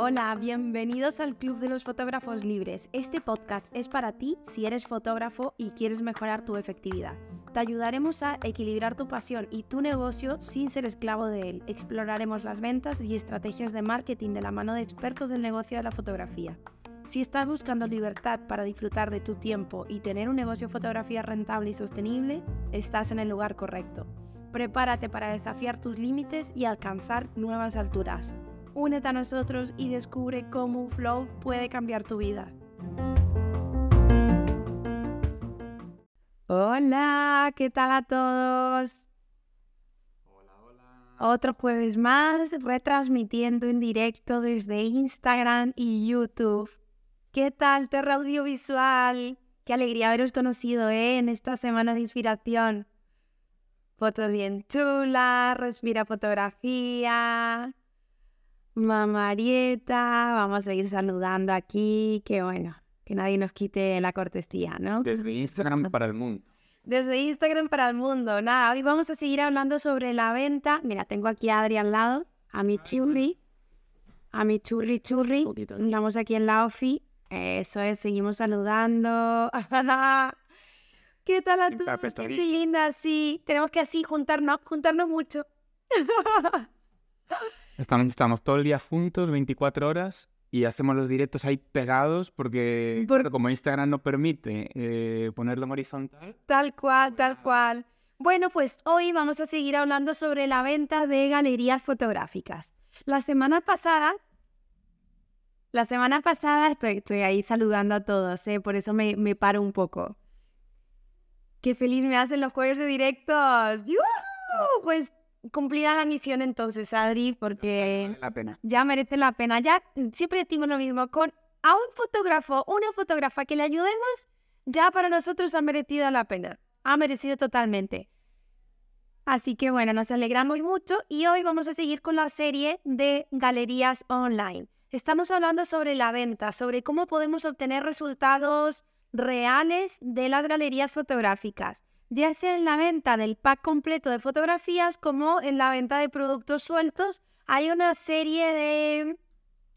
Hola, bienvenidos al Club de los Fotógrafos Libres. Este podcast es para ti si eres fotógrafo y quieres mejorar tu efectividad. Te ayudaremos a equilibrar tu pasión y tu negocio sin ser esclavo de él. Exploraremos las ventas y estrategias de marketing de la mano de expertos del negocio de la fotografía. Si estás buscando libertad para disfrutar de tu tiempo y tener un negocio de fotografía rentable y sostenible, estás en el lugar correcto. Prepárate para desafiar tus límites y alcanzar nuevas alturas. Únete a nosotros y descubre cómo un flow puede cambiar tu vida. Hola, ¿qué tal a todos? Hola, hola. Otro jueves más retransmitiendo en directo desde Instagram y YouTube. ¿Qué tal, Terra Audiovisual? Qué alegría haberos conocido ¿eh? en esta semana de inspiración. Fotos bien chulas, respira fotografía. Mamarieta, vamos a ir saludando aquí, que bueno, que nadie nos quite la cortesía, ¿no? Desde Instagram para el mundo. Desde Instagram para el mundo. Nada, hoy vamos a seguir hablando sobre la venta. Mira, tengo aquí a Adri al lado, a mi churri, a mi churri churri. Estamos aquí en la ofi. Eso es, seguimos saludando. ¿Qué tal a todos? Qué linda, sí. Tenemos que así juntarnos, juntarnos mucho. Estamos, estamos todo el día juntos, 24 horas, y hacemos los directos ahí pegados porque Por- como Instagram no permite eh, ponerlo en horizontal. Tal cual, tal cual. Bueno, pues hoy vamos a seguir hablando sobre la venta de galerías fotográficas. La semana pasada, la semana pasada estoy, estoy ahí saludando a todos, ¿eh? por eso me, me paro un poco. Qué feliz me hacen los jueves de directos. ¡Yujú! Pues cumplida la misión entonces, Adri, porque la pena. ya merece la pena. Ya siempre decimos lo mismo, con a un fotógrafo, una fotógrafa que le ayudemos, ya para nosotros ha merecido la pena. Ha merecido totalmente. Así que bueno, nos alegramos mucho y hoy vamos a seguir con la serie de galerías online. Estamos hablando sobre la venta, sobre cómo podemos obtener resultados reales de las galerías fotográficas, ya sea en la venta del pack completo de fotografías como en la venta de productos sueltos. Hay una serie de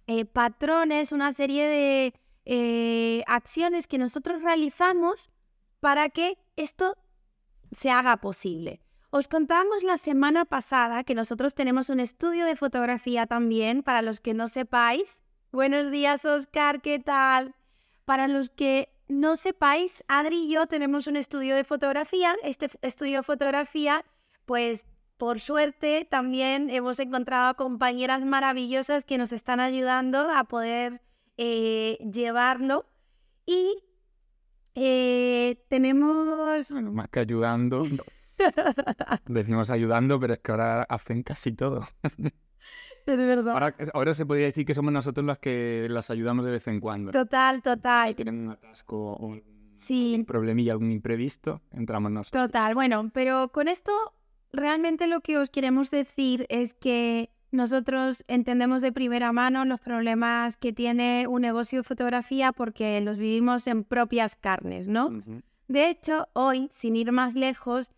eh, patrones, una serie de eh, acciones que nosotros realizamos para que esto se haga posible. Os contábamos la semana pasada que nosotros tenemos un estudio de fotografía también, para los que no sepáis. Buenos días, Oscar, ¿qué tal? Para los que no sepáis, Adri y yo tenemos un estudio de fotografía. Este estudio de fotografía, pues por suerte también hemos encontrado compañeras maravillosas que nos están ayudando a poder eh, llevarlo. Y eh, tenemos... Bueno, más que ayudando. no. Decimos ayudando, pero es que ahora hacen casi todo. Es verdad. Ahora, ahora se podría decir que somos nosotros los que las ayudamos de vez en cuando. Total, total. Tienen un atasco o un Sí, problemilla, algún imprevisto, entramos nosotros. total. Bueno, pero con esto realmente lo que os queremos decir es que nosotros entendemos de primera mano los problemas que tiene un negocio de fotografía porque los vivimos en propias carnes, ¿no? Ujú. De hecho, hoy, sin ir más lejos,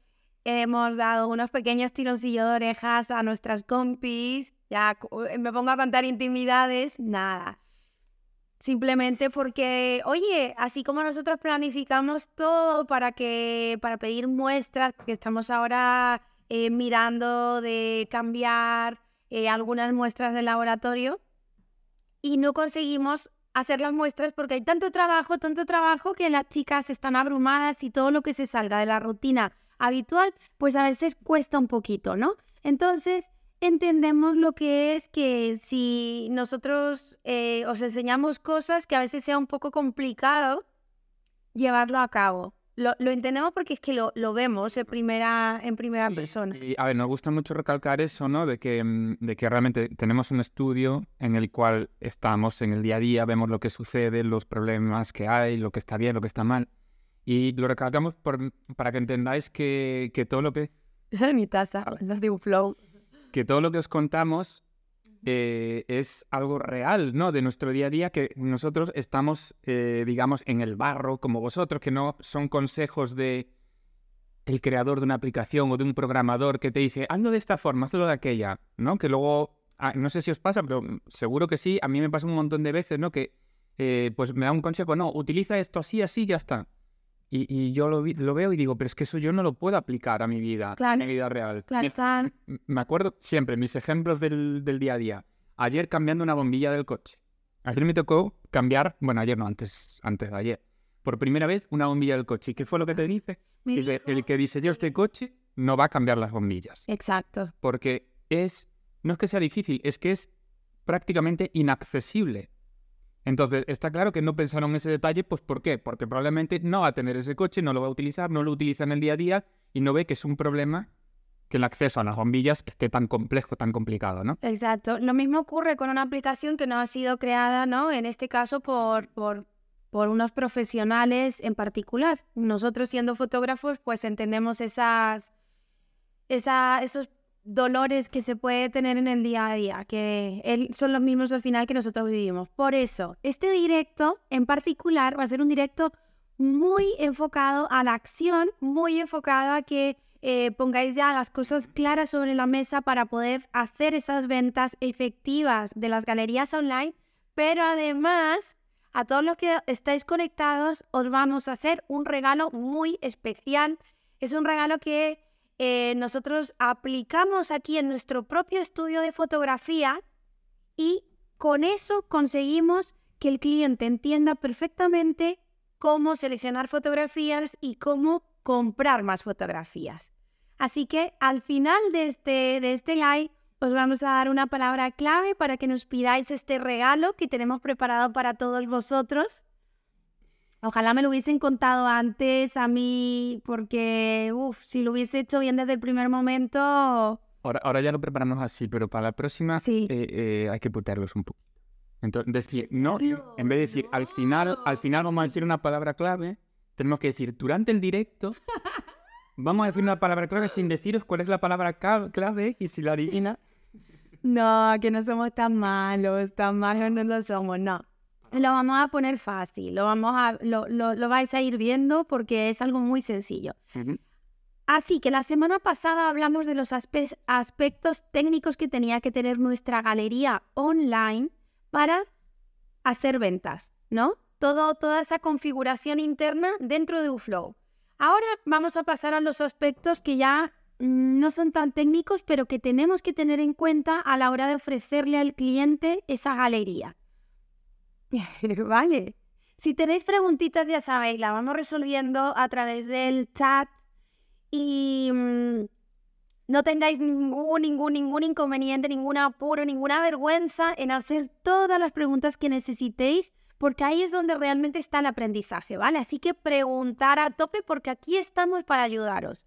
hemos dado unos pequeños tironcillos de orejas a nuestras compis. Ya cu- me pongo a contar intimidades, nada. Simplemente porque, oye, así como nosotros planificamos todo para que, para pedir muestras, que estamos ahora eh, mirando de cambiar eh, algunas muestras del laboratorio y no conseguimos hacer las muestras porque hay tanto trabajo, tanto trabajo que las chicas están abrumadas y todo lo que se salga de la rutina habitual, pues a veces cuesta un poquito, ¿no? Entonces, entendemos lo que es que si nosotros eh, os enseñamos cosas que a veces sea un poco complicado llevarlo a cabo. Lo, lo entendemos porque es que lo, lo vemos en primera, en primera persona. Y, a ver, nos gusta mucho recalcar eso, ¿no? De que, mm, de que realmente tenemos un estudio en el cual estamos en el día a día, vemos lo que sucede, los problemas que hay, lo que está bien, lo que está mal. Y lo recalcamos por- para que entendáis que, que todo lo que, Mi taza, las de un flow. que todo lo que os contamos eh, es algo real, ¿no? De nuestro día a día, que nosotros estamos, eh, digamos, en el barro como vosotros, que no son consejos de el creador de una aplicación o de un programador que te dice, hazlo de esta forma, hazlo de aquella, ¿no? Que luego, ah, no sé si os pasa, pero seguro que sí, a mí me pasa un montón de veces, ¿no? Que eh, pues me da un consejo, no, utiliza esto así, así, ya está. Y, yo lo, veo y digo, pero es que eso yo no lo puedo aplicar a mi vida, a mi vida real. Claro, me, acuerdo siempre, mis ejemplos del, del día a día. Ayer cambiando una bombilla del coche. Ayer me tocó cambiar, bueno, ayer no, antes, antes de ayer, por primera vez una bombilla del coche. ¿Y qué fue lo que te dice? Dice, el que diseñó este coche no va a cambiar las bombillas. Exacto. Porque es, no es que sea difícil, es que es prácticamente inaccesible. Entonces, está claro que no pensaron ese detalle, pues ¿por qué? Porque probablemente no va a tener ese coche, no lo va a utilizar, no lo utiliza en el día a día y no ve que es un problema que el acceso a las bombillas esté tan complejo, tan complicado, ¿no? Exacto. Lo mismo ocurre con una aplicación que no ha sido creada, ¿no? En este caso por, por, por unos profesionales en particular. Nosotros siendo fotógrafos, pues entendemos esas, esa, esos dolores que se puede tener en el día a día, que son los mismos al final que nosotros vivimos. Por eso, este directo en particular va a ser un directo muy enfocado a la acción, muy enfocado a que eh, pongáis ya las cosas claras sobre la mesa para poder hacer esas ventas efectivas de las galerías online, pero además a todos los que estáis conectados os vamos a hacer un regalo muy especial. Es un regalo que eh, nosotros aplicamos aquí en nuestro propio estudio de fotografía y con eso conseguimos que el cliente entienda perfectamente cómo seleccionar fotografías y cómo comprar más fotografías. Así que al final de este, de este live os vamos a dar una palabra clave para que nos pidáis este regalo que tenemos preparado para todos vosotros. Ojalá me lo hubiesen contado antes a mí, porque uff, si lo hubiese hecho bien desde el primer momento. Ahora, ahora ya lo preparamos así, pero para la próxima eh, eh, hay que putearlos un poco. Entonces, decir, no, en vez de decir al final, al final vamos a decir una palabra clave, tenemos que decir durante el directo Vamos a decir una palabra clave sin deciros cuál es la palabra clave y si la adivina. No, que no somos tan malos, tan malos no lo somos, no. Lo vamos a poner fácil, lo, vamos a, lo, lo, vais a ir viendo porque es algo muy sencillo. Así que la semana pasada hablamos de los aspectos técnicos que tenía que tener nuestra galería online para hacer ventas, ¿no? Todo, toda esa configuración interna dentro de UFlow. Ahora vamos a pasar a los aspectos que ya mm, no son tan técnicos, pero que tenemos que tener en cuenta a la hora de ofrecerle al cliente esa galería. vale. Si tenéis preguntitas, ya sabéis, la vamos resolviendo a través del chat y mm, no tengáis ningún, ningún, ningún inconveniente, ningún apuro, ninguna vergüenza en hacer todas las preguntas que necesitéis porque ahí es donde realmente está el aprendizaje, ¿vale? Así que preguntar a tope porque aquí estamos para ayudaros.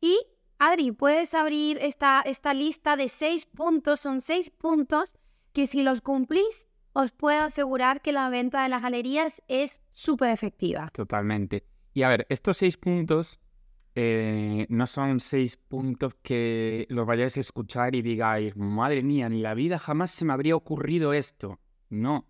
Y Adri, puedes abrir esta, esta lista de seis puntos, son seis puntos que si los cumplís, os puedo asegurar que la venta de las galerías es súper efectiva. Totalmente. Y a ver, estos seis puntos eh, no son seis puntos que los vayáis a escuchar y digáis, madre mía, ni la vida jamás se me habría ocurrido esto. No.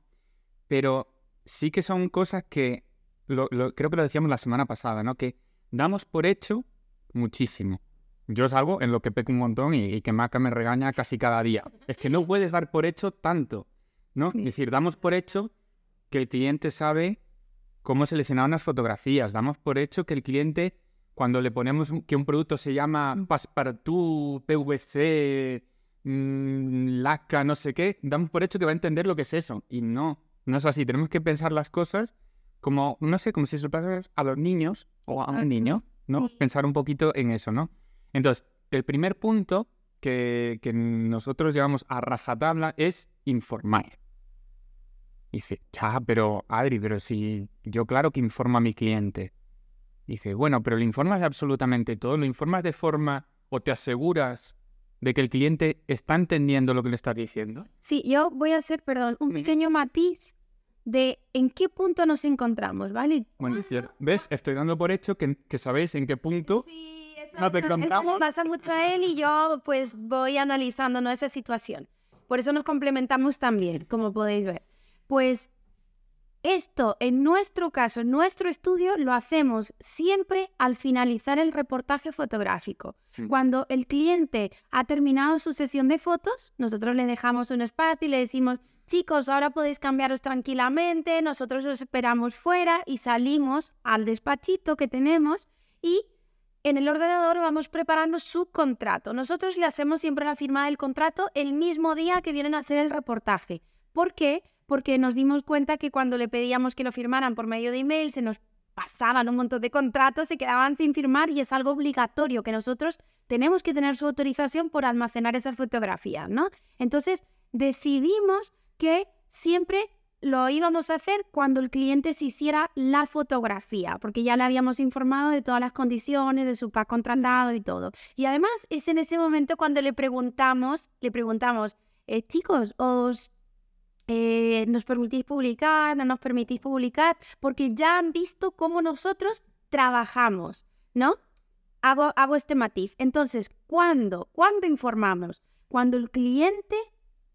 Pero sí que son cosas que, creo que lo decíamos la semana pasada, ¿no? Que damos por hecho muchísimo. Yo es algo en lo que peco un montón y, que Maca me regaña casi cada día. Es que no puedes dar por hecho tanto, ¿no? Es decir, damos por hecho que el cliente sabe cómo seleccionar unas fotografías. Damos por hecho que el cliente, cuando le ponemos que un producto se llama mm. Passepartout, PVC, mmm, laca, no sé qué, damos por hecho que va a entender lo que es eso. Y no. No es así, tenemos que pensar las cosas como, no sé, como si se lo a los niños o a un niño, ¿no? Pensar un poquito en eso, ¿no? Entonces, el primer punto que, nosotros llevamos a rajatabla es informar. Dice, ya, pero Adri, pero si yo claro que informo a mi cliente. dice, bueno, pero le informas de absolutamente todo, lo informas de forma o te aseguras de que el cliente está entendiendo lo que le estás diciendo? Sí, yo voy a hacer, perdón, un pequeño matiz de en qué punto nos encontramos, ¿vale? Bueno, ¿ves? Estoy dando por hecho que, sabéis en qué punto sí, eso, nos encontramos. pasa mucho a él y yo pues voy analizando ¿no? esa situación. Por eso nos complementamos también, como podéis ver. Pues Esto, en nuestro caso, en nuestro estudio, lo hacemos siempre al finalizar el reportaje fotográfico. Mm. Cuando el cliente ha terminado su sesión de fotos, nosotros le dejamos un espacio y le decimos, chicos, ahora podéis cambiaros tranquilamente, nosotros os esperamos fuera y salimos al despachito que tenemos y en el ordenador vamos preparando su contrato. Nosotros le hacemos siempre la firma del contrato el mismo día que vienen a hacer el reportaje. ¿Por qué? Porque nos dimos cuenta que cuando le pedíamos que lo firmaran por medio de email se nos pasaban un montón de contratos, se quedaban sin firmar y es algo obligatorio que nosotros tenemos que tener su autorización por almacenar esas fotografías, ¿no? Entonces decidimos que siempre lo íbamos a hacer cuando el cliente se hiciera la fotografía, porque ya le habíamos informado de todas las condiciones, de su pack contratado y todo. Y además es en ese momento cuando le preguntamos, le preguntamos, eh, chicos, ¿os eh, nos permitís publicar? ¿No nos permitís publicar? Porque ya han visto cómo nosotros trabajamos, ¿no? Hago, este matiz. Entonces, ¿cuándo? ¿Cuándo informamos? Cuando el cliente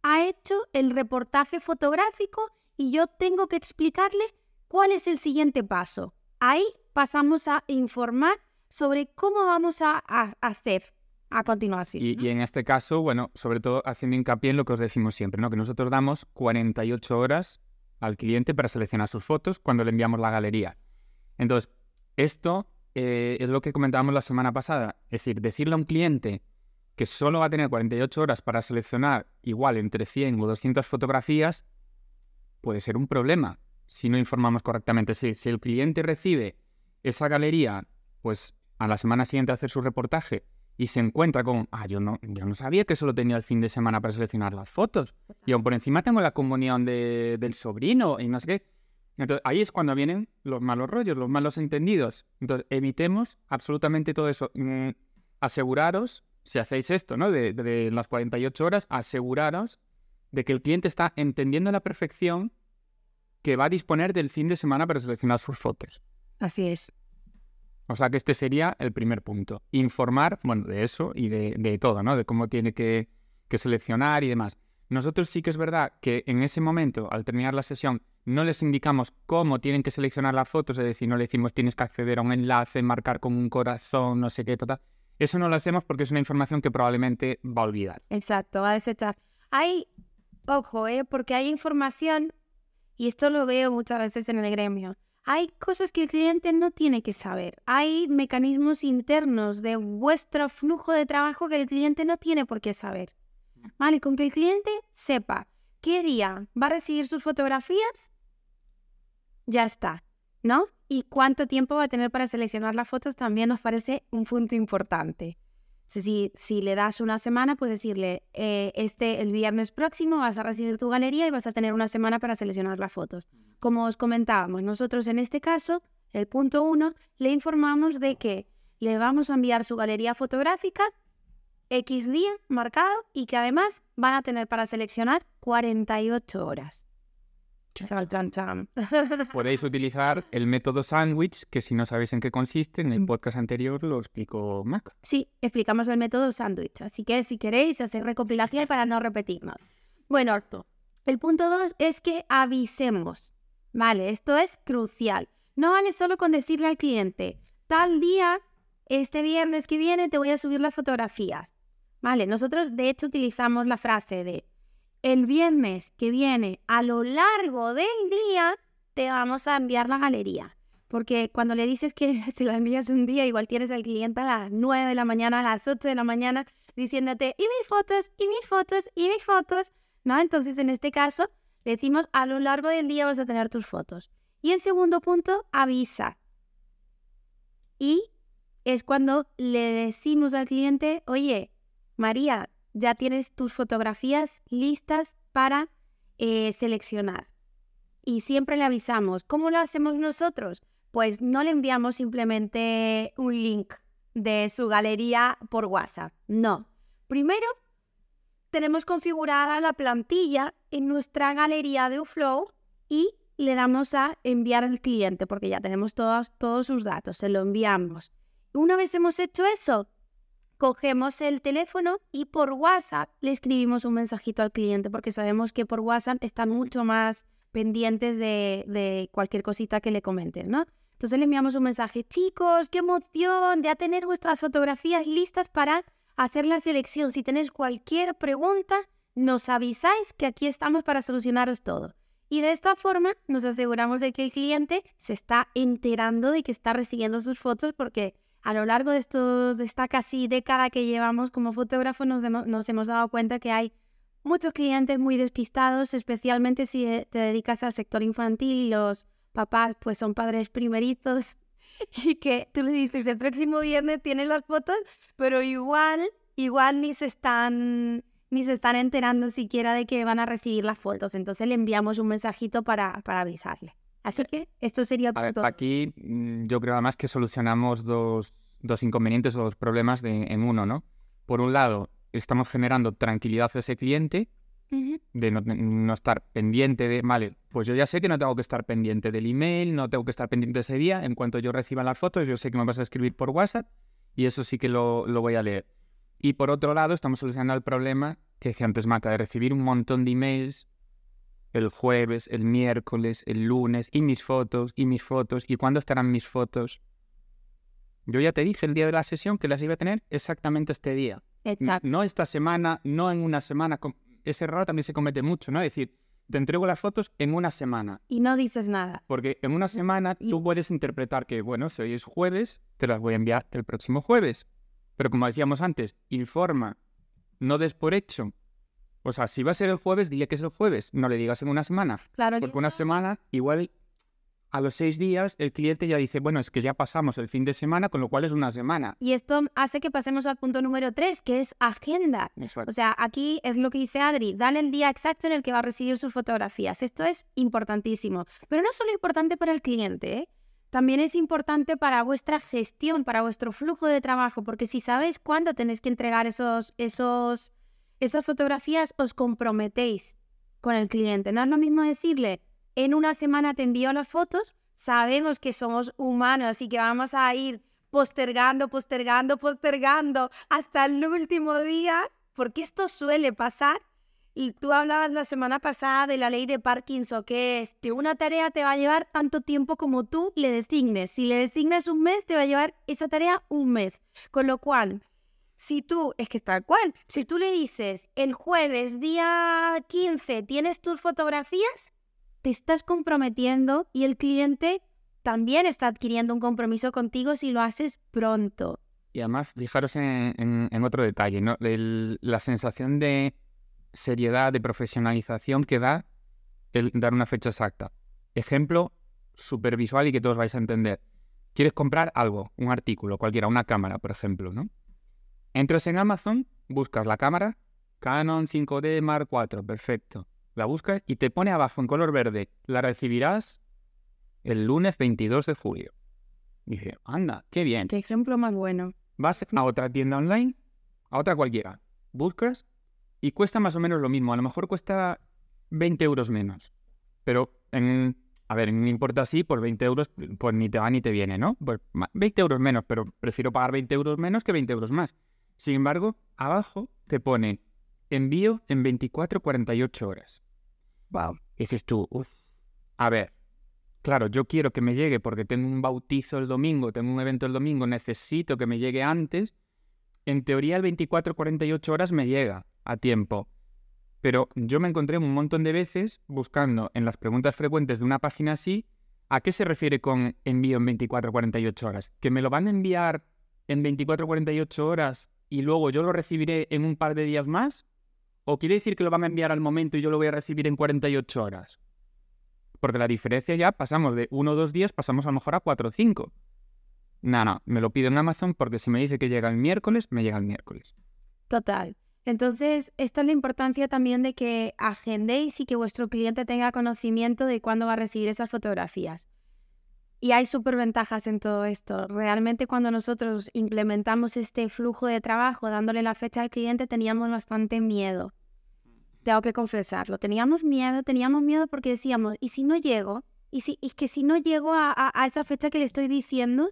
ha hecho el reportaje fotográfico y yo tengo que explicarle cuál es el siguiente paso. Ahí pasamos a informar sobre cómo vamos a hacer a continuación. Y, ¿no? y en este caso, bueno, sobre todo haciendo hincapié en lo que os decimos siempre, ¿no? Que nosotros damos 48 horas al cliente para seleccionar sus fotos cuando le enviamos la galería. Entonces, esto eh, es lo que comentábamos la semana pasada. Es decir, decirle a un cliente que solo va a tener 48 horas para seleccionar igual entre 100 o 200 fotografías puede ser un problema si no informamos correctamente. Si, si el cliente recibe esa galería, pues a la semana siguiente hacer su reportaje y se encuentra con, ah, yo no, yo no sabía que solo tenía el fin de semana para seleccionar las fotos. Y aún por encima tengo la comunión de- del sobrino y no sé qué. Entonces ahí es cuando vienen los malos rollos, los malos entendidos. Entonces evitemos absolutamente todo eso. Mm, aseguraros, si hacéis esto, ¿no? De, de las 48 horas, aseguraros de que el cliente está entendiendo a la perfección que va a disponer del fin de semana para seleccionar sus fotos. Así es. O sea que este sería el primer punto. Informar, bueno, de eso y de, de todo, ¿no? De cómo tiene que, que seleccionar y demás. Nosotros sí que es verdad que en ese momento, al terminar la sesión, no les indicamos cómo tienen que seleccionar las fotos, es decir, no le decimos tienes que acceder a un enlace, marcar con un corazón, no sé qué, tal. Eso no lo hacemos porque es una información que probablemente va a olvidar. Exacto, va a desechar. Hay, ojo, ¿eh? porque hay información, y esto lo veo muchas veces en el gremio, hay cosas que el cliente no tiene que saber. Hay mecanismos internos de vuestro flujo de trabajo que el cliente no tiene por qué saber. ¿Vale? Con que el cliente sepa qué día va a recibir sus fotografías, ya está, ¿no? Y cuánto tiempo va a tener para seleccionar las fotos también nos parece un punto importante. Si, si le das una semana, pues decirle, eh, este, el viernes próximo vas a recibir tu galería y vas a tener una semana para seleccionar las fotos. Como os comentábamos, nosotros en este caso, el punto uno, le informamos de que le vamos a enviar su galería fotográfica X día marcado y que además van a tener para seleccionar 48 horas. Chan, chan, chan. Podéis utilizar el método sándwich, que si no sabéis en qué consiste, en el podcast anterior lo explicó Mac. Sí, explicamos el método sándwich, así que si queréis hacer recopilación para no repetirnos. Bueno, el punto dos es que avisemos. Vale, esto es crucial. No vale solo con decirle al cliente, tal día, este viernes que viene, te voy a subir las fotografías. Vale, nosotros de hecho utilizamos la frase de, el viernes que viene, a lo largo del día, te vamos a enviar la galería. Porque cuando le dices que si la envías un día, igual tienes al cliente a las 9 de la mañana, a las 8 de la mañana, diciéndote, y mis fotos, y mis fotos, y mis fotos, ¿no? Entonces, en este caso, le decimos, a lo largo del día vas a tener tus fotos. Y el segundo punto, avisa. Y es cuando le decimos al cliente, oye, María, ya tienes tus fotografías listas para eh, seleccionar. Y siempre le avisamos. ¿Cómo lo hacemos nosotros? Pues no le enviamos simplemente un link de su galería por WhatsApp. No. Primero, tenemos configurada la plantilla en nuestra galería de Uflow y le damos a enviar al cliente porque ya tenemos todos, todos sus datos. Se lo enviamos. Una vez hemos hecho eso, cogemos el teléfono y por WhatsApp le escribimos un mensajito al cliente porque sabemos que por WhatsApp está mucho más pendientes de, de cualquier cosita que le comentes, ¿no? Entonces le enviamos un mensaje, chicos, qué emoción de tener vuestras fotografías listas para hacer la selección. Si tenéis cualquier pregunta, nos avisáis que aquí estamos para solucionaros todo. Y de esta forma nos aseguramos de que el cliente se está enterando de que está recibiendo sus fotos porque a lo largo de, esta casi década que llevamos como fotógrafo nos, hemos dado cuenta que hay muchos clientes muy despistados, especialmente si te dedicas al sector infantil y los papás pues son padres primerizos y que tú le dices el próximo viernes tienes las fotos, pero igual, igual ni se están ni se están enterando siquiera de que van a recibir las fotos. Entonces le enviamos un mensajito para, para avisarle. Así que esto sería todo. aquí mm, yo creo además que solucionamos dos, dos inconvenientes o dos problemas de, en uno, ¿no? Por un lado, estamos generando tranquilidad a ese cliente de no, no, estar pendiente de, vale, pues yo ya sé que no tengo que estar pendiente del email, no tengo que estar pendiente ese día. En cuanto yo reciba las fotos, yo sé que me vas a escribir por WhatsApp y eso sí que lo, lo voy a leer. Y por otro lado, estamos solucionando el problema que decía antes Maca, de recibir un montón de emails el jueves, el miércoles, el lunes, y mis fotos, y mis fotos, y cuándo estarán mis fotos. Yo ya te dije el día de la sesión que las iba a tener exactamente este día. Exacto. No esta semana, no en una semana. Ese error también se comete mucho, ¿no? Es decir, te entrego las fotos en una semana. Y no dices nada. Porque en una semana tú puedes interpretar que, bueno, si hoy es jueves, te las voy a enviar el próximo jueves. Pero como decíamos antes, informa, no des por hecho. O sea, si va a ser el jueves, dile que es el jueves, no le digas en una semana. Claro. Porque una semana, igual a los seis días, el cliente ya dice, bueno, es que ya pasamos el fin de semana, con lo cual es una semana. Y esto hace que pasemos al punto número tres, que es agenda. O sea, aquí es lo que dice Adri, dale el día exacto en el que va a recibir sus fotografías. Esto es importantísimo. Pero no solo importante para el cliente, ¿eh? También es importante para vuestra gestión, para vuestro flujo de trabajo, porque si sabéis cuándo tenéis que entregar esos, esos, esas fotografías, os comprometéis con el cliente. No es lo mismo decirle, en una semana te envío las fotos, sabemos que somos humanos y que vamos a ir postergando, postergando, postergando hasta el último día, porque esto suele pasar y tú hablabas la semana pasada de la ley de Parkinson, que es que una tarea te va a llevar tanto tiempo como tú le designes. Si le designas un mes, te va a llevar esa tarea un mes. Con lo cual, si tú, es que tal cual, si tú le dices el jueves día 15 tienes tus fotografías, te estás comprometiendo y el cliente también está adquiriendo un compromiso contigo si lo haces pronto. Y además, fijaros en, otro detalle, ¿no? la sensación de seriedad, de profesionalización que da el dar una fecha exacta. Ejemplo súper visual y que todos vais a entender. Quieres comprar algo, un artículo, cualquiera, una cámara, por ejemplo, ¿no? Entras en Amazon, buscas la cámara, Canon 5D Mark IV, perfecto. La buscas y te pone abajo en color verde, la recibirás el lunes 22 de julio. Dije, anda, qué bien. Qué ejemplo más bueno. Vas a otra tienda online, a otra cualquiera. Buscas y cuesta más o menos lo mismo. A lo mejor cuesta 20 euros menos. Pero, en, a ver, no importa así, por 20 euros, pues ni te va ni te viene, ¿no? Pues 20 euros menos, pero prefiero pagar 20 euros menos que 20 euros más. Sin embargo, abajo te pone envío en 24-48 horas. Wow. Dices tú, uff. A ver, claro, yo quiero que me llegue porque tengo un bautizo el domingo, tengo un evento el domingo, necesito que me llegue antes. En teoría, el 24-48 horas me llega a tiempo. Pero yo me encontré un montón de veces buscando en las preguntas frecuentes de una página así, ¿a qué se refiere con envío en 24 48 horas? ¿Que me lo van a enviar en 24 48 horas y luego yo lo recibiré en un par de días más? ¿O quiere decir que lo van a enviar al momento y yo lo voy a recibir en 48 horas? Porque la diferencia ya pasamos de uno o dos días, pasamos a lo mejor a cuatro o cinco. No, no, me lo pido en Amazon porque si me dice que llega el miércoles, me llega el miércoles. Total. Entonces, esta es la importancia también de que agendéis y que vuestro cliente tenga conocimiento de cuándo va a recibir esas fotografías. Y hay súper ventajas en todo esto. Realmente cuando nosotros implementamos este flujo de trabajo dándole la fecha al cliente teníamos bastante miedo. Tengo que confesarlo. Teníamos miedo, teníamos miedo porque decíamos, ¿y si no llego? ¿Y, si, y que si no llego a, a esa fecha que le estoy diciendo?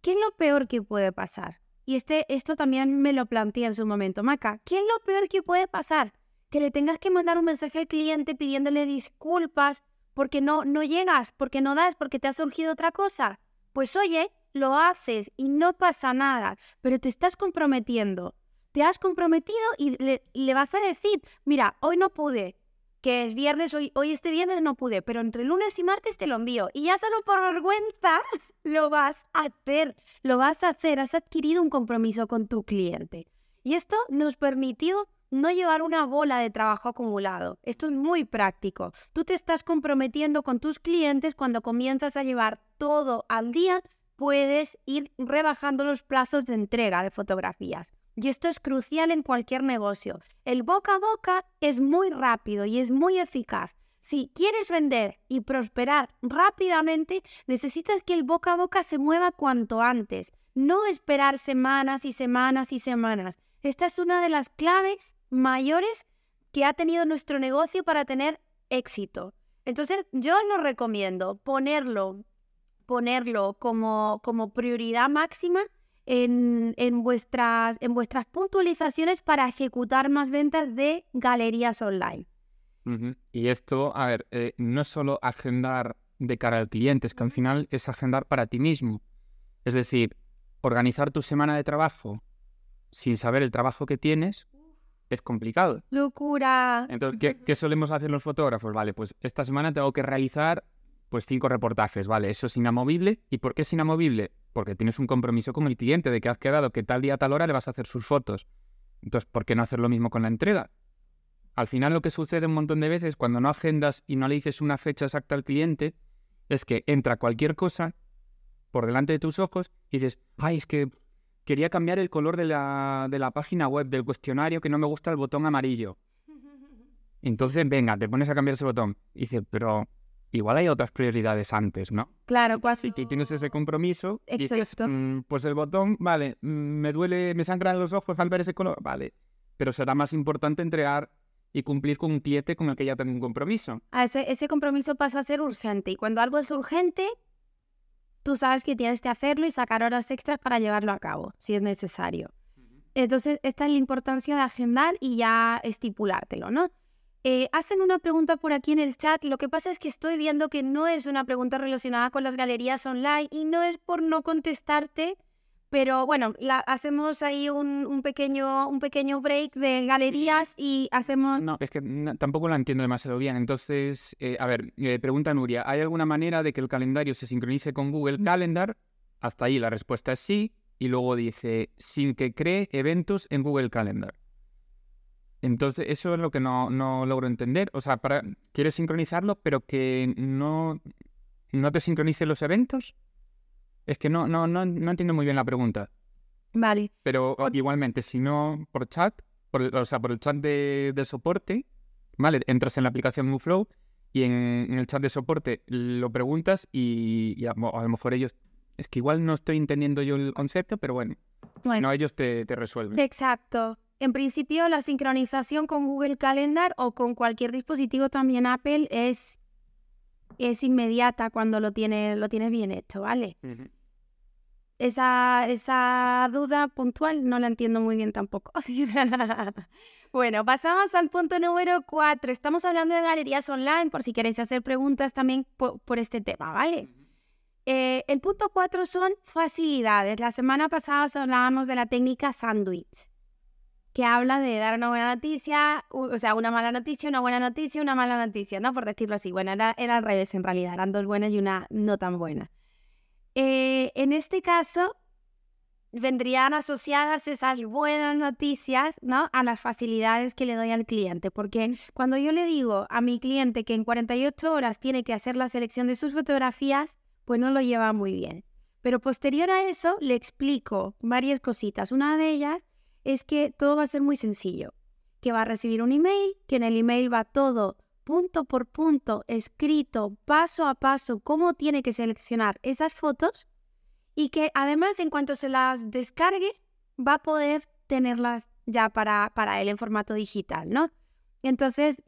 ¿Qué es lo peor que puede pasar? Y este, esto también me lo planteé en su momento. Maca, ¿qué es lo peor que puede pasar? Que le tengas que mandar un mensaje al cliente pidiéndole disculpas porque no, no llegas, porque no das, porque te ha surgido otra cosa. Pues oye, lo haces y no pasa nada, pero te estás comprometiendo. Te has comprometido y le, vas a decir, mira, hoy no pude, que es viernes, hoy, hoy este viernes no pude, pero entre lunes y martes te lo envío. Y ya solo por vergüenza lo vas a hacer, lo vas a hacer, has adquirido un compromiso con tu cliente. Y esto nos permitió no llevar una bola de trabajo acumulado. Esto es muy práctico. Tú te estás comprometiendo con tus clientes cuando comienzas a llevar todo al día, puedes ir rebajando los plazos de entrega de fotografías. Y esto es crucial en cualquier negocio. El boca a boca es muy rápido y es muy eficaz. Si quieres vender y prosperar rápidamente, necesitas que el boca a boca se mueva cuanto antes, no esperar semanas y semanas y semanas. Esta es una de las claves mayores que ha tenido nuestro negocio para tener éxito. Entonces, yo lo recomiendo ponerlo, ponerlo como, como prioridad máxima en, en, vuestras, en vuestras puntualizaciones para ejecutar más ventas de galerías online. Y esto, a ver, eh, no es solo agendar de cara al cliente, es que al final es agendar para ti mismo. Es decir, organizar tu semana de trabajo sin saber el trabajo que tienes es complicado. Locura. Entonces, ¿qué, solemos hacer los fotógrafos? Vale, pues esta semana tengo que realizar pues cinco reportajes, vale, eso es inamovible. ¿Y por qué es inamovible? Porque tienes un compromiso con el cliente de que has quedado que tal día, tal hora le vas a hacer sus fotos. Entonces, ¿por qué no hacer lo mismo con la entrega? Al final lo que sucede un montón de veces cuando no agendas y no le dices una fecha exacta al cliente es que entra cualquier cosa por delante de tus ojos y dices, ay, es que quería cambiar el color de la, de la página web, del cuestionario, que no me gusta el botón amarillo. Entonces, venga, te pones a cambiar ese botón. Y dices, pero igual hay otras prioridades antes, ¿no? Claro, cuando... Si tú tienes ese compromiso, dices, mm, pues el botón, vale, mm, me duele, me sangran los ojos al ver ese color, vale. Pero será más importante entregar y cumplir con un cliente con el que ya tengo un compromiso. Ah, ese, ese compromiso pasa a ser urgente. Y cuando algo es urgente, tú sabes que tienes que hacerlo y sacar horas extras para llevarlo a cabo, si es necesario. Entonces, esta es la importancia de agendar y ya estipulártelo, ¿no? Eh, hacen una pregunta por aquí en el chat. Lo que pasa es que estoy viendo que no es una pregunta relacionada con las galerías online y no es por no contestarte, pero bueno, la, hacemos ahí un, pequeño, un pequeño break de galerías y hacemos... No, es que tampoco la entiendo demasiado bien. Entonces, eh, a ver, eh, pregunta Nuria, ¿hay alguna manera de que el calendario se sincronice con Google Calendar? Hasta ahí la respuesta es sí. Y luego dice, sin que cree eventos en Google Calendar. Entonces, eso es lo que no, no logro entender. O sea, para, quieres sincronizarlo, pero que no, no te sincronice los eventos. Es que no, no, no, entiendo muy bien la pregunta. Vale. Pero igualmente, si no por chat, por, o sea, por el chat de, soporte, ¿vale? Entras en la aplicación MoveFlow y en, el chat de soporte lo preguntas y, a, lo mejor ellos... Es que igual no estoy entendiendo yo el concepto, pero bueno, bueno. no ellos te, te resuelven. Exacto. En principio, la sincronización con Google Calendar o con cualquier dispositivo también Apple es es inmediata cuando lo tienes, lo tienes bien hecho, ¿vale? Esa, esa duda puntual no la entiendo muy bien tampoco. bueno, pasamos al punto número cuatro. Estamos hablando de galerías online, por si queréis hacer preguntas también por, este tema, ¿vale? Eh, el punto cuatro son facilidades. La semana pasada hablábamos de la técnica sándwich que habla de dar una buena noticia, o sea, una mala noticia, una buena noticia, una mala noticia, ¿no? Por decirlo así. Bueno, era, al revés en realidad, eran dos buenas y una no tan buena. Eh, en este caso, vendrían asociadas esas buenas noticias, ¿no? A las facilidades que le doy al cliente. Porque cuando yo le digo a mi cliente que en 48 horas tiene que hacer la selección de sus fotografías, pues no lo lleva muy bien. Pero posterior a eso, le explico varias cositas. Una de ellas es que todo va a ser muy sencillo, que va a recibir un email, que en el email va todo punto por punto, escrito, paso a paso, cómo tiene que seleccionar esas fotos y que además en cuanto se las descargue va a poder tenerlas ya para, para él en formato digital, ¿no? Entonces,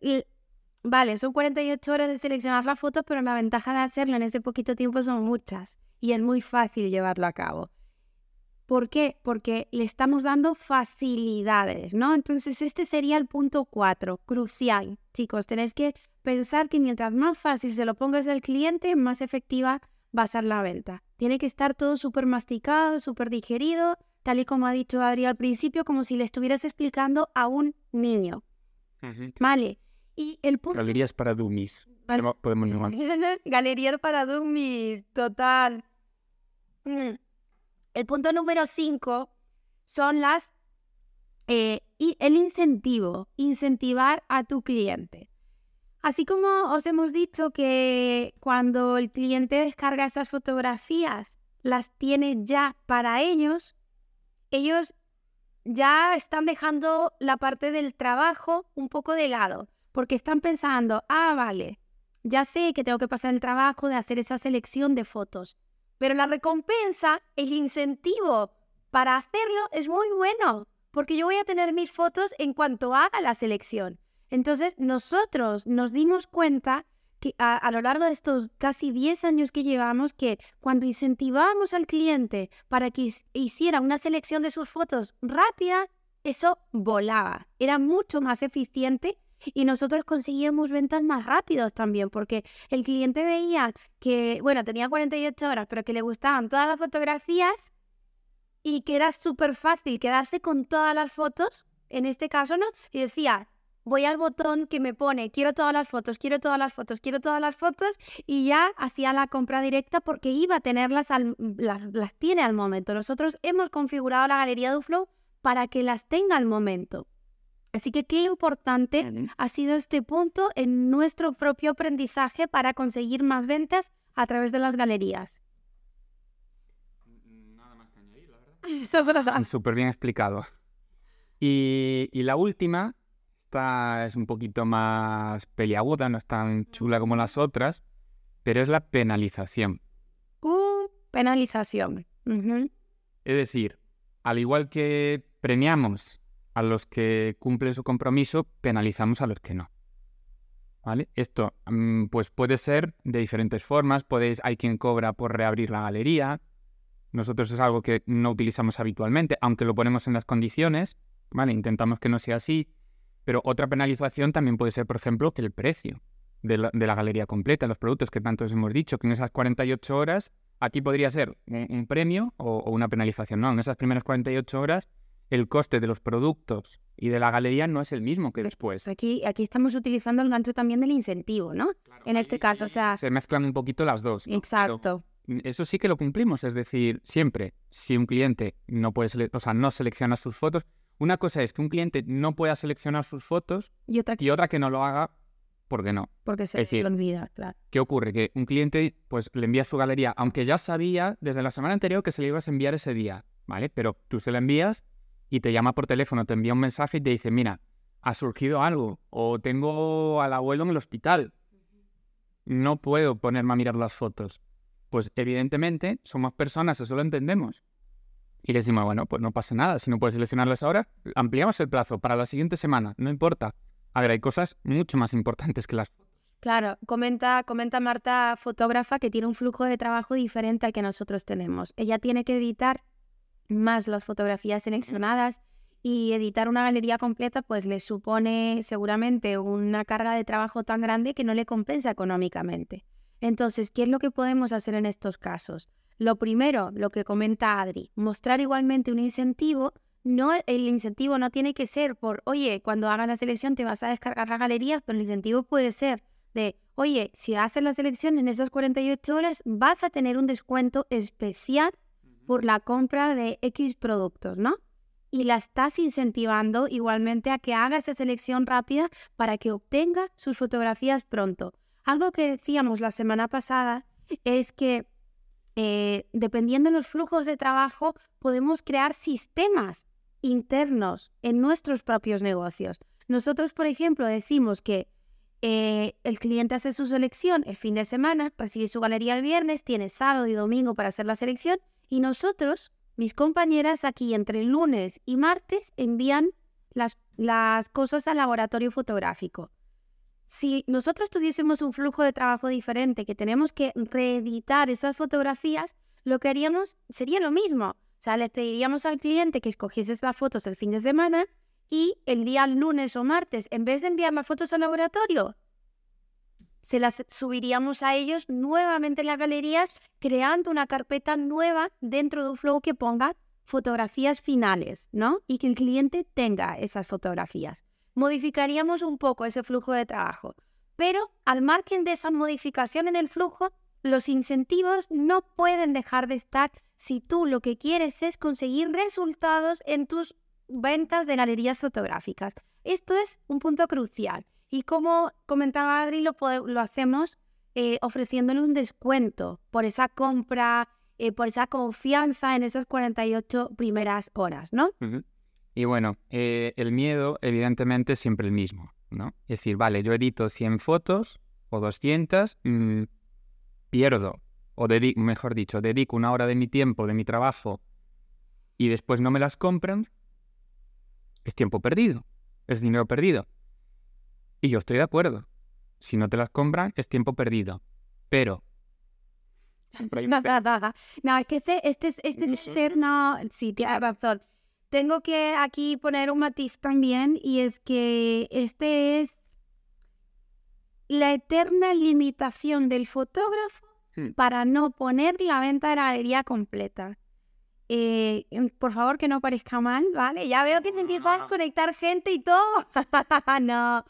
vale, son 48 horas de seleccionar las fotos, pero la ventaja de hacerlo en ese poquito tiempo son muchas y es muy fácil llevarlo a cabo. ¿Por qué? Porque le estamos dando facilidades, ¿no? Entonces este sería el punto cuatro, crucial. Chicos, tenéis que pensar que mientras más fácil se lo pongas al cliente, más efectiva va a ser la venta. Tiene que estar todo súper masticado, súper digerido, tal y como ha dicho Adri al principio, como si le estuvieras explicando a un niño. Vale. Y el punto... Galerías para dummies. Podemos llamar. Galerías para dummies, total. Mm. El punto número 5 son las... Eh, y el incentivo, incentivar a tu cliente. Así como os hemos dicho que cuando el cliente descarga esas fotografías, las tiene ya para ellos, ellos ya están dejando la parte del trabajo un poco de lado, porque están pensando, ah, vale, ya sé que tengo que pasar el trabajo de hacer esa selección de fotos, pero la recompensa, el incentivo para hacerlo es muy bueno, porque yo voy a tener mis fotos en cuanto haga la selección. Entonces nosotros nos dimos cuenta que a, lo largo de estos casi 10 años que llevamos, que cuando incentivamos al cliente para que hiciera una selección de sus fotos rápida, eso volaba, era mucho más eficiente y nosotros conseguíamos ventas más rápidos también, porque el cliente veía que, bueno, tenía 48 horas, pero que le gustaban todas las fotografías y que era súper fácil quedarse con todas las fotos, en este caso, ¿no? Y decía, voy al botón que me pone quiero todas las fotos, quiero todas las fotos, quiero todas las fotos y ya hacía la compra directa porque iba a tenerlas, las, tiene al momento. Nosotros hemos configurado la galería de Flow para que las tenga al momento. Así que qué importante ha sido este punto en nuestro propio aprendizaje para conseguir más ventas a través de las galerías. Nada más que añadir, la verdad. Súper bien explicado. Y, y, la última, esta es un poquito más peliaguda, no es tan chula como las otras, pero es la penalización. Uh, penalización. Es decir, al igual que premiamos a los que cumplen su compromiso, penalizamos a los que no. ¿Vale? Esto mm, pues puede ser de diferentes formas. Podéis, hay quien cobra por reabrir la galería. Nosotros es algo que no utilizamos habitualmente, aunque lo ponemos en las condiciones. ¿vale? Intentamos que no sea así. Pero otra penalización también puede ser, por ejemplo, que el precio de la, galería completa, los productos que tantos hemos dicho, que en esas 48 horas, aquí podría ser un, premio o, o, una penalización. No, en esas primeras 48 horas el coste de los productos y de la galería no es el mismo que después. Aquí, aquí estamos utilizando el gancho también del incentivo, ¿no? en este caso, o sea... Se mezclan un poquito las dos. Exacto. eso sí que lo cumplimos, es decir, siempre, si un cliente no puede, o sea, no selecciona sus fotos, una cosa es que un cliente no pueda seleccionar sus fotos y otra, y otra que no lo haga porque no. Porque se lo olvida, claro. ¿Qué ocurre? Que un cliente pues le envía su galería, aunque ya sabía desde la semana anterior que se le ibas a enviar ese día, ¿vale? Pero tú se la envías y te llama por teléfono, te envía un mensaje y te dice, mira, ha surgido algo o tengo al abuelo en el hospital. No puedo ponerme a mirar las fotos. Pues evidentemente somos personas, eso lo entendemos. Y le decimos, bueno, pues no pasa nada, si no puedes seleccionarlas ahora, ampliamos el plazo para la siguiente semana, no importa. A ver, hay cosas mucho más importantes que las fotos. Claro, comenta, comenta Marta, fotógrafa, que tiene un flujo de trabajo diferente al que nosotros tenemos. Ella tiene que editar más las fotografías seleccionadas y editar una galería completa pues le supone seguramente una carga de trabajo tan grande que no le compensa económicamente. Entonces, ¿qué es lo que podemos hacer en estos casos? Lo primero, lo que comenta Adri, mostrar igualmente un incentivo. No, el incentivo no tiene que ser por, oye, cuando hagas la selección te vas a descargar las galerías, pero el incentivo puede ser de, oye, si haces la selección en esas 48 horas vas a tener un descuento especial por la compra de X productos, ¿no? Y la estás incentivando igualmente a que haga esa selección rápida para que obtenga sus fotografías pronto. Algo que decíamos la semana pasada es que eh, dependiendo de los flujos de trabajo, podemos crear sistemas internos en nuestros propios negocios. Nosotros, por ejemplo, decimos que eh, el cliente hace su selección el fin de semana, recibe su galería el viernes, tiene sábado y domingo para hacer la selección y nosotros, mis compañeras aquí entre lunes y martes, envían las, cosas al laboratorio fotográfico. Si nosotros tuviésemos un flujo de trabajo diferente, que tenemos que reeditar esas fotografías, lo que haríamos sería lo mismo. O sea, le pediríamos al cliente que escogieses las fotos el fin de semana y el día lunes o martes, en vez de enviar las fotos al laboratorio, se las subiríamos a ellos nuevamente en las galerías, creando una carpeta nueva dentro de un flow que ponga fotografías finales, ¿no? Y que el cliente tenga esas fotografías. Modificaríamos un poco ese flujo de trabajo, pero al margen de esa modificación en el flujo, los incentivos no pueden dejar de estar si tú lo que quieres es conseguir resultados en tus ventas de galerías fotográficas. Esto es un punto crucial. Y como comentaba Adri, lo, lo hacemos eh, ofreciéndole un descuento por esa compra, eh, por esa confianza en esas 48 primeras horas, ¿no? Y bueno, eh, el miedo evidentemente es siempre el mismo, ¿no? Es decir, vale, yo edito 100 fotos o 200, mm, pierdo, o mejor dicho, dedico una hora de mi tiempo, de mi trabajo, y después no me las compran, es tiempo perdido, es dinero perdido. Y yo estoy de acuerdo. Si no te las compran, es tiempo perdido. Pero. no, es que este, este, este externo. Sí, tienes razón. Tengo que aquí poner un matiz también, y es que este es la eterna limitación del fotógrafo hmm. para no poner la venta de la galería completa. Eh, por favor, que no parezca mal, ¿vale? Ya veo que se empieza a conectar gente y todo. no,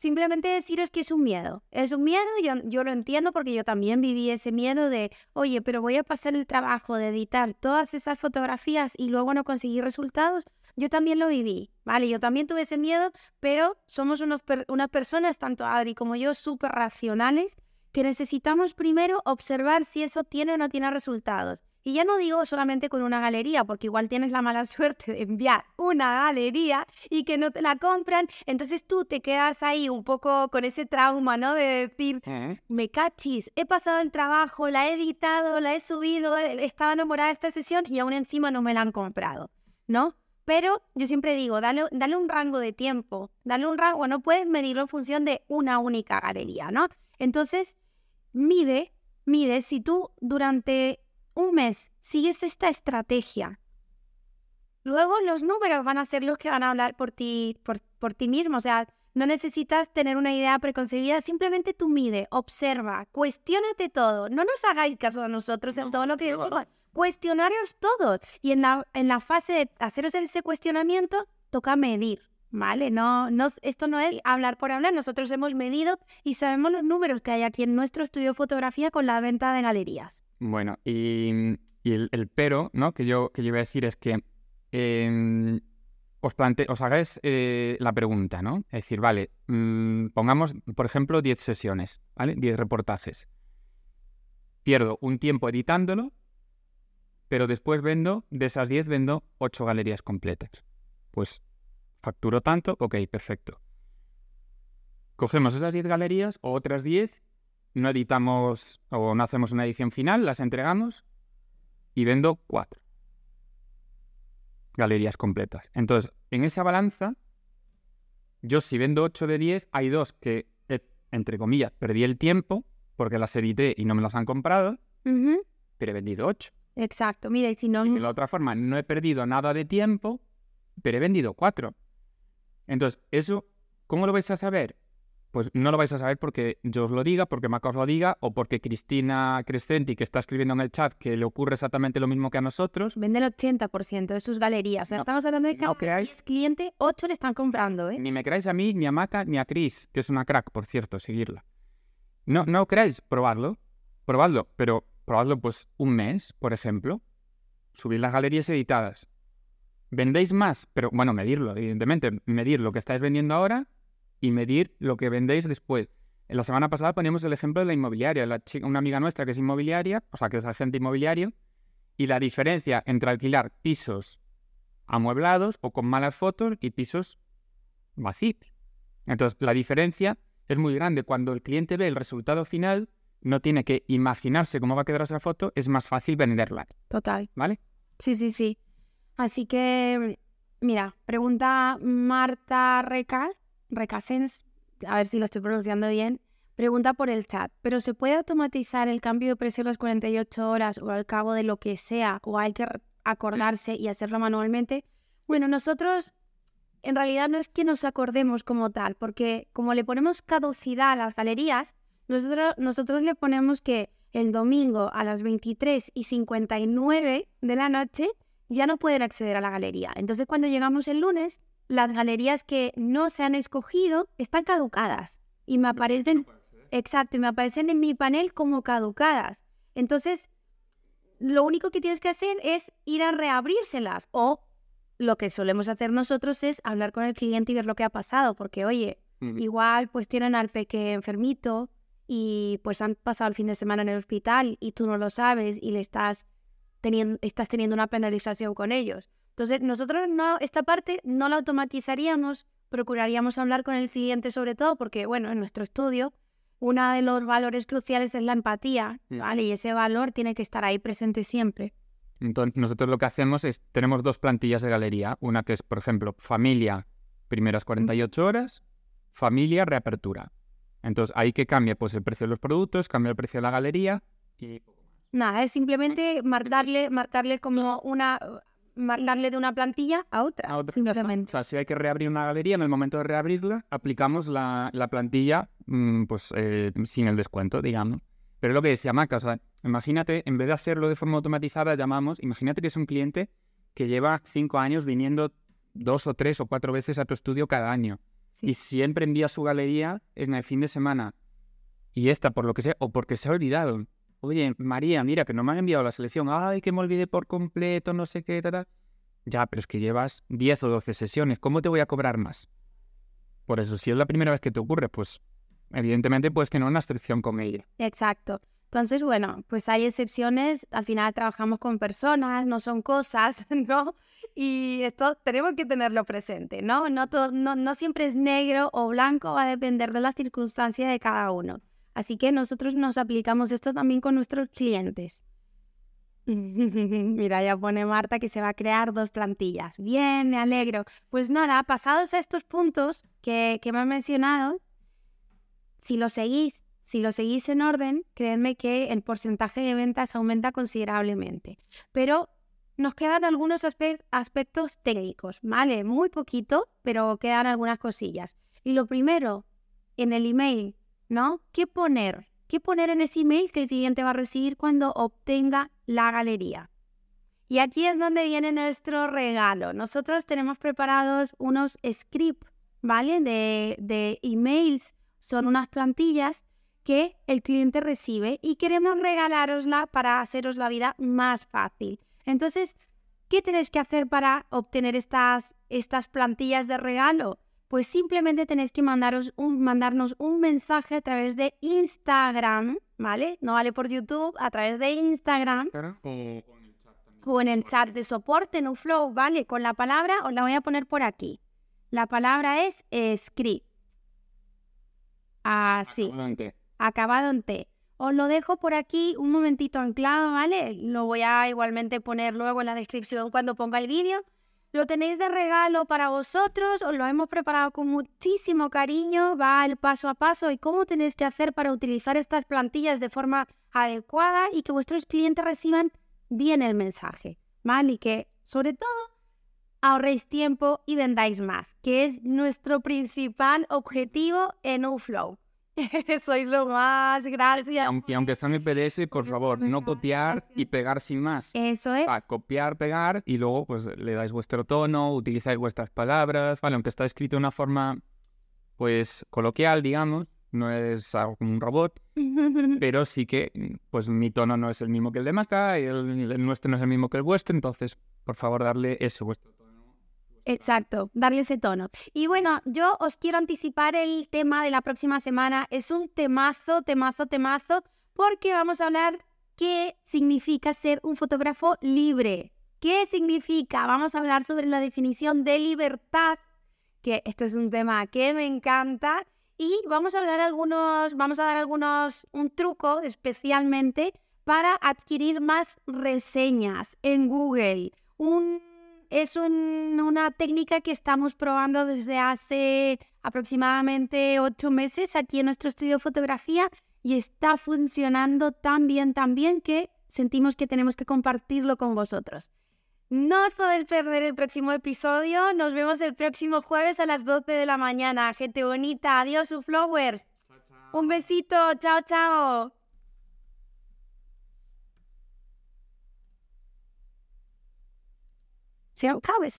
Simplemente deciros que es un miedo. Es un miedo, yo, yo lo entiendo porque yo también viví ese miedo de, oye, pero voy a pasar el trabajo de editar todas esas fotografías y luego no conseguir resultados. Yo también lo viví, ¿vale? Yo también tuve ese miedo, pero somos unos unas personas, tanto Adri como yo, súper racionales, que necesitamos primero observar si eso tiene o no tiene resultados. Y ya no digo solamente con una galería, porque igual tienes la mala suerte de enviar una galería y que no te la compran, entonces tú te quedas ahí un poco con ese trauma, ¿no? De decir, me cachis, he pasado el trabajo, la he editado, la he subido, eh, estaba enamorada de esta sesión y aún encima no me la han comprado, ¿no? Pero yo siempre digo, dale, dale un rango de tiempo, dale un rango, no puedes medirlo en función de una única galería, ¿no? Entonces, mide, mide si tú durante un mes sigues esta estrategia, luego los números van a ser los que van a hablar por ti, por, por ti mismo. O sea, no necesitas tener una idea preconcebida, simplemente tú mide, observa, cuestionate todo. No nos hagáis caso a nosotros en todo lo que digo. Cuestionarios todos. Y en la, en la fase de haceros ese cuestionamiento, toca medir. ¿Vale? No, no, esto no es hablar por hablar. Nosotros hemos medido y sabemos los números que hay aquí en nuestro estudio de fotografía con la venta de galerías. Bueno, y, el, pero, ¿no? Que yo, que yo iba a decir es que em, os, plante os hagáis eh, la pregunta, ¿no? Es decir, vale, mm, pongamos, por ejemplo, 10 sesiones, ¿vale? 10 reportajes. Pierdo un tiempo editándolo, pero después vendo, de esas 10 vendo 8 galerías completas. Pues facturo tanto, ok, perfecto. Cogemos esas 10 galerías o otras 10 no editamos o no hacemos una edición final, las entregamos y vendo cuatro galerías completas. Entonces, en esa balanza, yo si vendo 8 de 10, hay dos que, entre comillas, perdí el tiempo porque las edité y no me las han comprado, pero he vendido 8. Exacto, mira, y si no... de la otra forma, no he perdido nada de tiempo, pero he vendido 4. Entonces, eso, ¿cómo lo vais a saber? Pues no lo vais a saber porque yo os lo diga, porque Maca os lo diga, o porque Cristina Crescenti, que está escribiendo en el chat que le ocurre exactamente lo mismo que a nosotros. Vende el 80% de sus galerías. estamos hablando de que no creáis, cliente 8 le están comprando. ¿eh? Ni me creáis a mí, ni a Maca, ni a Cris, que es una crack, por cierto, seguirla. No, no creáis, probadlo. Probadlo, pero probadlo pues un mes, por ejemplo. Subir las galerías editadas. ¿Vendéis más? Pero bueno, medirlo, evidentemente. Medir lo que estáis vendiendo ahora y medir lo que vendéis después. En la semana pasada poníamos el ejemplo de la inmobiliaria. La una amiga nuestra que es inmobiliaria, o sea, que es agente inmobiliario, y la diferencia entre alquilar pisos amueblados o con malas fotos y pisos vacíos. Entonces, la diferencia es muy grande. Cuando el cliente ve el resultado final, no tiene que imaginarse cómo va a quedar esa foto, es más fácil venderla. Total. ¿Vale? Sí, sí, sí. Así que, mira, pregunta Marta Recal Recasens, a ver si lo estoy pronunciando bien, pregunta por el chat, ¿pero se puede automatizar el cambio de precio a las 48 horas o al cabo de lo que sea? ¿O hay que acordarse y hacerlo manualmente. Bueno, nosotros en realidad no es que nos acordemos como tal, porque como le ponemos caducidad a las galerías, nosotros, nosotros le ponemos que el domingo a las 23 y 59 de la noche ya no pueden acceder a la galería. Entonces cuando llegamos el lunes, las galerías que no se han escogido están caducadas y me aparecen, exacto, y me aparecen en mi panel como caducadas. Entonces, lo único que tienes que hacer es ir a reabrírselas o lo que solemos hacer nosotros es hablar con el cliente y ver lo que ha pasado, porque oye, igual pues tienen al peque enfermito y pues han pasado el fin de semana en el hospital y tú no lo sabes y le estás teniendo, estás teniendo una penalización con ellos. Entonces, nosotros no, esta parte no la automatizaríamos, procuraríamos hablar con el cliente sobre todo, porque, bueno, en nuestro estudio, uno de los valores cruciales es la empatía, ¿vale? Y ese valor tiene que estar ahí presente siempre. Entonces, nosotros lo que hacemos es, tenemos dos plantillas de galería, una que es, por ejemplo, familia, primeras 48 horas, familia, reapertura. Entonces, ahí que cambia, pues el precio de los productos, cambia el precio de la galería y Nada, es simplemente marcarle, marcarle como una marcarle de una plantilla a otra. A otra. Simplemente. O sea, si hay que reabrir una galería, en el momento de reabrirla, aplicamos la, la plantilla mm, pues eh, sin el descuento, digamos. Pero es lo que decía Maca, o sea, imagínate, en vez de hacerlo de forma automatizada, llamamos, imagínate que es un cliente que lleva cinco años viniendo dos o tres o cuatro veces a tu estudio cada año. Y siempre envía su galería en el fin de semana. Y esta, por lo que sea, o porque se ha olvidado oye, María, mira, que no me han enviado la selección, ay, que me olvidé por completo, no sé qué, tal. Ya, pero es que llevas 10 o 12 sesiones, ¿cómo te voy a cobrar más? Por eso, si es la primera vez que te ocurre, pues evidentemente puedes tener una excepción con ella. Exacto. Entonces, bueno, pues hay excepciones, al final trabajamos con personas, no son cosas, ¿no? Y esto tenemos que tenerlo presente, ¿no? No, no, no siempre es negro o blanco, va a depender de las circunstancias de cada uno. Así que nosotros nos aplicamos esto también con nuestros clientes. Mira, ya pone Marta que se va a crear dos plantillas. Bien, me alegro. Pues nada, pasados estos puntos que, que me han mencionado, si lo seguís, si lo seguís en orden, créanme que el porcentaje de ventas aumenta considerablemente. Pero nos quedan algunos aspectos técnicos, ¿vale? Muy poquito, pero quedan algunas cosillas. Y lo primero, en el email ¿no? ¿Qué poner? ¿Qué poner en ese email que el cliente va a recibir cuando obtenga la galería? Y aquí es donde viene nuestro regalo. Nosotros tenemos preparados unos scripts, ¿vale? De, de emails. Son unas plantillas que el cliente recibe y queremos regalarosla para haceros la vida más fácil. Entonces, ¿qué tenéis que hacer para obtener estas, estas plantillas de regalo? Pues simplemente tenéis que mandaros un, mandarnos un mensaje a través de Instagram, ¿vale? No vale por YouTube, a través de Instagram. O, en el chat de soporte, en un flow, ¿vale? Con la palabra, os la voy a poner por aquí. La palabra es script. Así. Acabado en T. Acabado en T. Os lo dejo por aquí un momentito anclado, ¿vale? Lo voy a igualmente poner luego en la descripción cuando ponga el vídeo. Lo tenéis de regalo para vosotros, os lo hemos preparado con muchísimo cariño, va el paso a paso y cómo tenéis que hacer para utilizar estas plantillas de forma adecuada y que vuestros clientes reciban bien el mensaje, ¿vale? Y que sobre todo ahorréis tiempo y vendáis más, que es nuestro principal objetivo en UFlow. Soy lo más, gracias. Y aunque, está en el PDS, por favor, no copiar y pegar sin más. Eso es. copiar, pegar y luego pues le dais vuestro tono, utilizáis vuestras palabras, vale, aunque está escrito de una forma pues coloquial, digamos, no es algo como un robot, pero sí que pues mi tono no es el mismo que el de Maca y el, el nuestro no es el mismo que el vuestro, entonces por favor darle eso vuestro Exacto, darle ese tono. Y bueno, yo os quiero anticipar el tema de la próxima semana. Es un temazo, temazo, temazo, porque vamos a hablar qué significa ser un fotógrafo libre. ¿Qué significa? Vamos a hablar sobre la definición de libertad, que este es un tema que me encanta. Y vamos a hablar algunos, vamos a dar algunos, un truco especialmente para adquirir más reseñas en Google. Un es una técnica que estamos probando desde hace aproximadamente ocho meses aquí en nuestro estudio de fotografía y está funcionando tan bien, tan bien que sentimos que tenemos que compartirlo con vosotros. No os podéis perder el próximo episodio. Nos vemos el próximo jueves a las 12 de la mañana. Gente bonita. Adiós, su flowers. Un besito. Chao, chao. Se acabes.